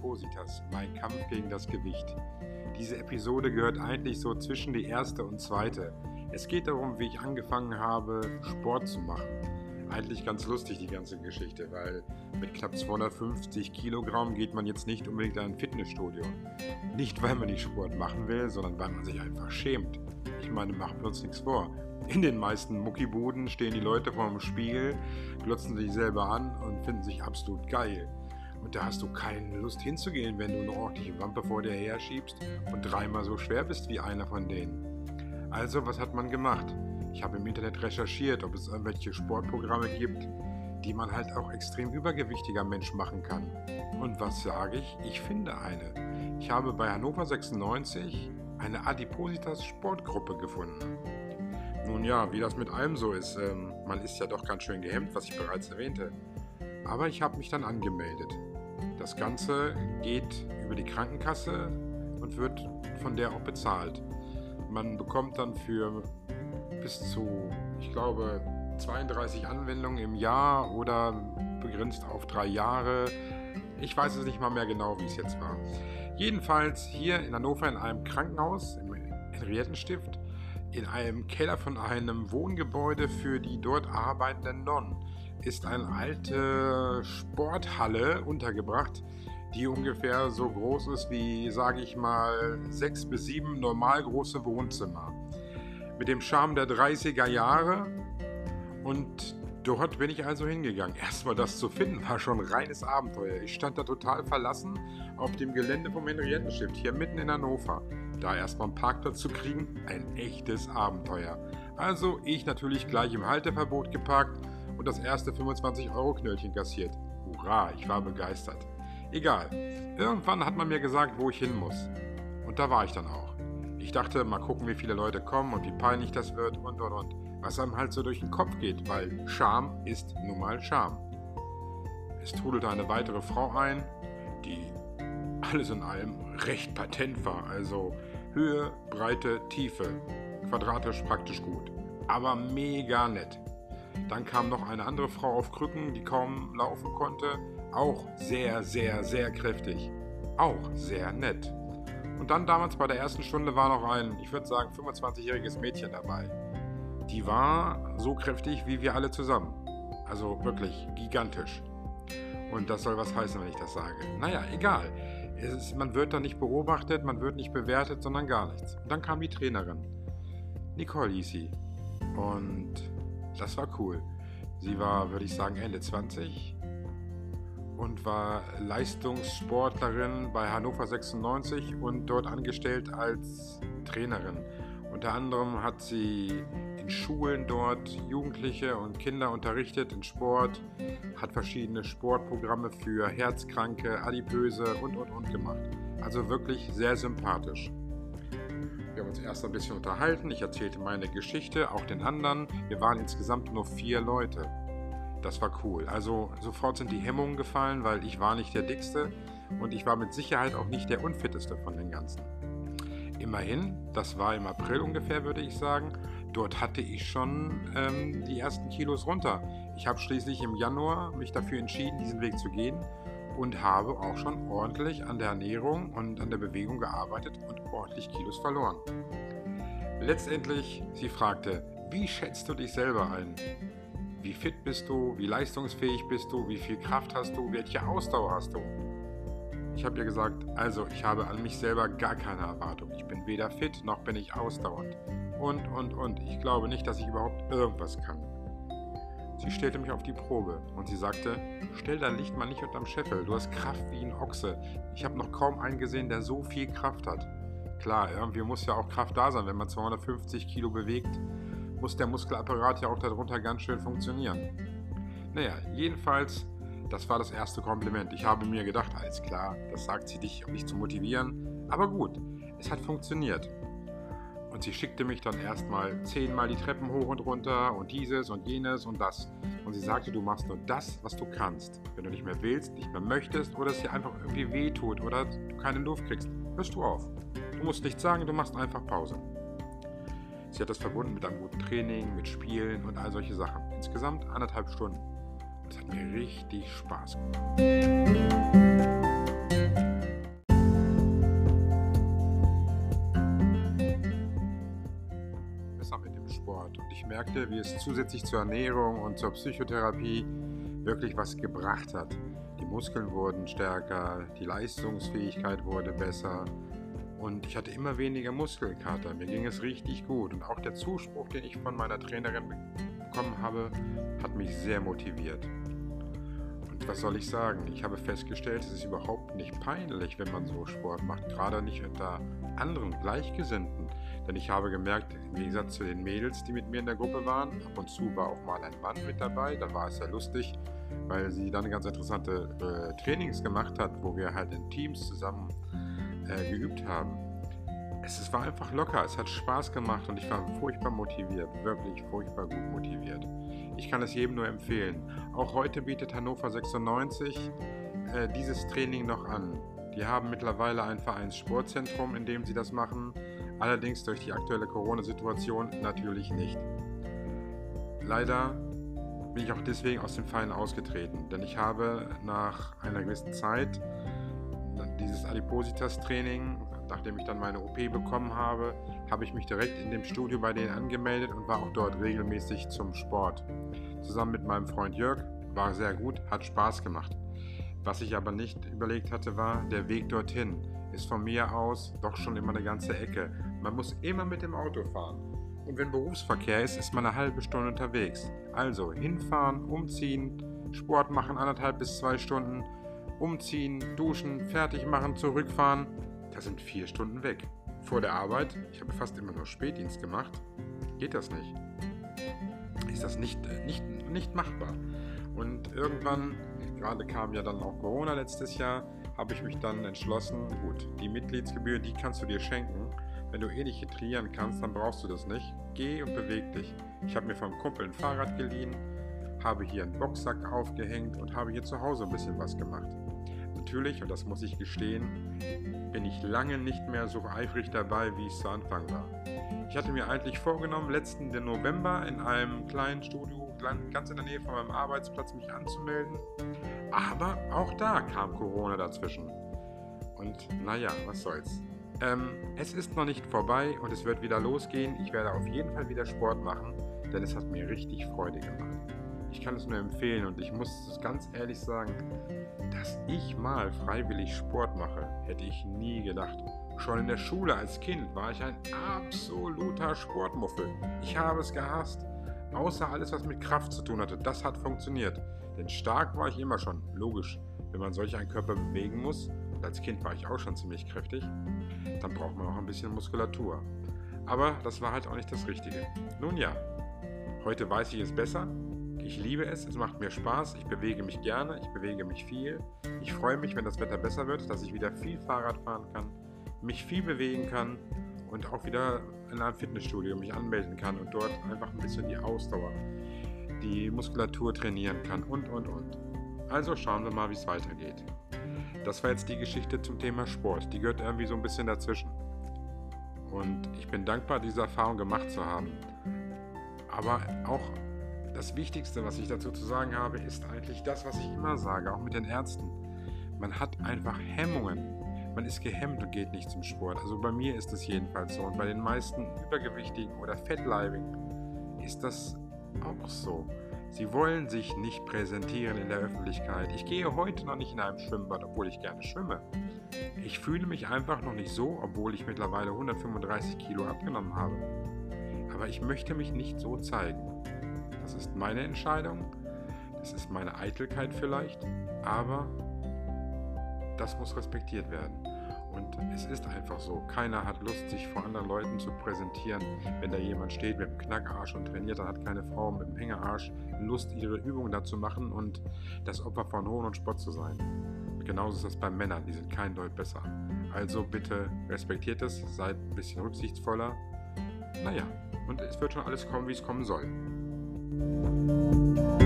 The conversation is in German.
Adipositas, mein Kampf gegen das Gewicht. Diese Episode gehört eigentlich so zwischen die erste und zweite. Es geht darum, wie ich angefangen habe, Sport zu machen. Eigentlich ganz lustig die ganze Geschichte, weil mit knapp 250 Kilogramm geht man jetzt nicht unbedingt in ein Fitnessstudio. Nicht, weil man nicht Sport machen will, sondern weil man sich einfach schämt. Ich meine, machen wir uns nichts vor. In den meisten Muckibuden stehen die Leute vor dem Spiegel, glotzen sich selber an und finden sich absolut geil. Und da hast du keine Lust hinzugehen, wenn du eine ordentliche Wampe vor dir her schiebst und dreimal so schwer bist wie einer von denen. Also, was hat man gemacht? Ich habe im Internet recherchiert, ob es irgendwelche Sportprogramme gibt, die man halt auch extrem übergewichtiger Mensch machen kann. Und was sage ich? Ich finde eine. Ich habe bei Hannover 96 eine Adipositas Sportgruppe gefunden. Nun ja, wie das mit allem so ist, ähm, man ist ja doch ganz schön gehemmt, was ich bereits erwähnte. Aber ich habe mich dann angemeldet. Das Ganze geht über die Krankenkasse und wird von der auch bezahlt. Man bekommt dann für bis zu, ich glaube, 32 Anwendungen im Jahr oder begrenzt auf drei Jahre. Ich weiß es nicht mal mehr genau, wie es jetzt war. Jedenfalls hier in Hannover in einem Krankenhaus, im Henriettenstift, in einem Keller von einem Wohngebäude für die dort arbeitenden Nonnen ist eine alte Sporthalle untergebracht, die ungefähr so groß ist wie, sage ich mal, sechs bis sieben normal große Wohnzimmer. Mit dem Charme der 30er Jahre und dort bin ich also hingegangen. Erstmal das zu finden war schon reines Abenteuer. Ich stand da total verlassen auf dem Gelände vom Henriettenstift, hier mitten in Hannover. Da erstmal einen Parkplatz zu kriegen, ein echtes Abenteuer. Also ich natürlich gleich im Halteverbot geparkt und das erste 25-Euro-Knöllchen kassiert. Hurra, ich war begeistert. Egal. Irgendwann hat man mir gesagt, wo ich hin muss. Und da war ich dann auch. Ich dachte, mal gucken, wie viele Leute kommen und wie peinlich das wird und und und. Was einem halt so durch den Kopf geht, weil Scham ist nun mal Scham. Es trudelte eine weitere Frau ein, die alles in allem recht patent war. Also Höhe, Breite, Tiefe. Quadratisch praktisch gut. Aber mega nett. Dann kam noch eine andere Frau auf Krücken, die kaum laufen konnte. Auch sehr, sehr, sehr kräftig. Auch sehr nett. Und dann damals bei der ersten Stunde war noch ein, ich würde sagen, 25-jähriges Mädchen dabei. Die war so kräftig wie wir alle zusammen. Also wirklich gigantisch. Und das soll was heißen, wenn ich das sage. Naja, egal. Ist, man wird da nicht beobachtet, man wird nicht bewertet, sondern gar nichts. Und dann kam die Trainerin. Nicole hieß sie. Und das war cool. Sie war, würde ich sagen, Ende 20 und war Leistungssportlerin bei Hannover 96 und dort angestellt als Trainerin. Unter anderem hat sie in Schulen dort Jugendliche und Kinder unterrichtet in Sport, hat verschiedene Sportprogramme für Herzkranke, Adipöse und und und gemacht. Also wirklich sehr sympathisch. Wir haben uns erst ein bisschen unterhalten. Ich erzählte meine Geschichte, auch den anderen. Wir waren insgesamt nur vier Leute. Das war cool. Also sofort sind die Hemmungen gefallen, weil ich war nicht der Dickste und ich war mit Sicherheit auch nicht der Unfitteste von den Ganzen. Immerhin, das war im April ungefähr, würde ich sagen, dort hatte ich schon ähm, die ersten Kilos runter. Ich habe schließlich im Januar mich dafür entschieden, diesen Weg zu gehen und habe auch schon ordentlich an der Ernährung und an der Bewegung gearbeitet und ordentlich Kilos verloren. Letztendlich, sie fragte, wie schätzt du dich selber ein? Wie fit bist du? Wie leistungsfähig bist du? Wie viel Kraft hast du? Welche Ausdauer hast du? Ich habe ihr gesagt, also ich habe an mich selber gar keine Erwartung. Ich bin weder fit noch bin ich ausdauernd. Und, und, und. Ich glaube nicht, dass ich überhaupt irgendwas kann. Sie stellte mich auf die Probe und sie sagte, stell dein Licht mal nicht unterm Scheffel, du hast Kraft wie ein Ochse. Ich habe noch kaum einen gesehen, der so viel Kraft hat. Klar, irgendwie muss ja auch Kraft da sein, wenn man 250 Kilo bewegt, muss der Muskelapparat ja auch darunter ganz schön funktionieren. Naja, jedenfalls, das war das erste Kompliment. Ich habe mir gedacht, alles klar, das sagt sie dich, um mich zu motivieren. Aber gut, es hat funktioniert. Und sie schickte mich dann erstmal zehnmal die Treppen hoch und runter und dieses und jenes und das. Und sie sagte, du machst nur das, was du kannst. Wenn du nicht mehr willst, nicht mehr möchtest oder es dir einfach irgendwie wehtut oder du keine Luft kriegst, hörst du auf. Du musst nichts sagen, du machst einfach Pause. Sie hat das verbunden mit einem guten Training, mit Spielen und all solche Sachen. Insgesamt anderthalb Stunden. Das hat mir richtig Spaß gemacht. Ich merkte, wie es zusätzlich zur Ernährung und zur Psychotherapie wirklich was gebracht hat. Die Muskeln wurden stärker, die Leistungsfähigkeit wurde besser und ich hatte immer weniger Muskelkater. Mir ging es richtig gut und auch der Zuspruch, den ich von meiner Trainerin bekommen habe, hat mich sehr motiviert. Und was soll ich sagen? Ich habe festgestellt, es ist überhaupt nicht peinlich, wenn man so Sport macht, gerade nicht unter anderen Gleichgesinnten. Denn ich habe gemerkt, im Gegensatz zu den Mädels, die mit mir in der Gruppe waren, ab und zu war auch mal ein Mann mit dabei, da war es sehr lustig, weil sie dann ganz interessante äh, Trainings gemacht hat, wo wir halt in Teams zusammen äh, geübt haben. Es, es war einfach locker, es hat Spaß gemacht und ich war furchtbar motiviert, wirklich furchtbar gut motiviert. Ich kann es jedem nur empfehlen. Auch heute bietet Hannover 96 äh, dieses Training noch an. Die haben mittlerweile ein Vereinssportzentrum, in dem sie das machen, allerdings durch die aktuelle Corona-Situation natürlich nicht. Leider bin ich auch deswegen aus dem Verein ausgetreten, denn ich habe nach einer gewissen Zeit dieses Adipositas-Training, nachdem ich dann meine OP bekommen habe, habe ich mich direkt in dem Studio bei denen angemeldet und war auch dort regelmäßig zum Sport. Zusammen mit meinem Freund Jörg war sehr gut, hat Spaß gemacht. Was ich aber nicht überlegt hatte, war, der Weg dorthin ist von mir aus doch schon immer eine ganze Ecke. Man muss immer mit dem Auto fahren. Und wenn Berufsverkehr ist, ist man eine halbe Stunde unterwegs. Also hinfahren, umziehen, Sport machen, anderthalb bis zwei Stunden, umziehen, duschen, fertig machen, zurückfahren. Da sind vier Stunden weg. Vor der Arbeit, ich habe fast immer nur Spätdienst gemacht, geht das nicht. Ist das nicht, äh, nicht, nicht machbar. Und irgendwann gerade kam ja dann auch Corona letztes Jahr, habe ich mich dann entschlossen, gut, die Mitgliedsgebühr, die kannst du dir schenken. Wenn du eh nicht trainieren kannst, dann brauchst du das nicht. Geh und beweg dich. Ich habe mir vom Kumpel ein Fahrrad geliehen, habe hier einen Boxsack aufgehängt und habe hier zu Hause ein bisschen was gemacht. Natürlich, und das muss ich gestehen, bin ich lange nicht mehr so eifrig dabei, wie ich zu Anfang war. Ich hatte mir eigentlich vorgenommen, letzten November in einem kleinen Studio ganz in der Nähe von meinem Arbeitsplatz mich anzumelden. Aber auch da kam Corona dazwischen. Und naja, was soll's. Ähm, es ist noch nicht vorbei und es wird wieder losgehen. Ich werde auf jeden Fall wieder Sport machen, denn es hat mir richtig Freude gemacht. Ich kann es nur empfehlen und ich muss es ganz ehrlich sagen, dass ich mal freiwillig Sport mache, hätte ich nie gedacht. Schon in der Schule als Kind war ich ein absoluter Sportmuffel. Ich habe es gehasst. Außer alles, was mit Kraft zu tun hatte. Das hat funktioniert. Denn stark war ich immer schon. Logisch. Wenn man solch einen Körper bewegen muss, und als Kind war ich auch schon ziemlich kräftig, dann braucht man auch ein bisschen Muskulatur. Aber das war halt auch nicht das Richtige. Nun ja, heute weiß ich es besser. Ich liebe es, es macht mir Spaß, ich bewege mich gerne, ich bewege mich viel. Ich freue mich, wenn das Wetter besser wird, dass ich wieder viel Fahrrad fahren kann, mich viel bewegen kann und auch wieder in einem Fitnessstudio mich anmelden kann und dort einfach ein bisschen die Ausdauer, die Muskulatur trainieren kann und, und, und. Also schauen wir mal, wie es weitergeht. Das war jetzt die Geschichte zum Thema Sport. Die gehört irgendwie so ein bisschen dazwischen. Und ich bin dankbar, diese Erfahrung gemacht zu haben. Aber auch das Wichtigste, was ich dazu zu sagen habe, ist eigentlich das, was ich immer sage, auch mit den Ärzten. Man hat einfach Hemmungen man ist gehemmt und geht nicht zum Sport. Also bei mir ist es jedenfalls so. Und bei den meisten Übergewichtigen oder Fettleibigen ist das auch so. Sie wollen sich nicht präsentieren in der Öffentlichkeit. Ich gehe heute noch nicht in einem Schwimmbad, obwohl ich gerne schwimme. Ich fühle mich einfach noch nicht so, obwohl ich mittlerweile 135 Kilo abgenommen habe. Aber ich möchte mich nicht so zeigen. Das ist meine Entscheidung. Das ist meine Eitelkeit vielleicht. Aber das muss respektiert werden. Und es ist einfach so, keiner hat Lust, sich vor anderen Leuten zu präsentieren. Wenn da jemand steht mit einem Knackarsch und trainiert, dann hat keine Frau mit einem Hängearsch Lust, ihre Übungen da zu machen und das Opfer von Hohn und Spott zu sein. Genauso ist das bei Männern, die sind kein Deut besser. Also bitte respektiert es, seid ein bisschen rücksichtsvoller. Naja, und es wird schon alles kommen, wie es kommen soll. Música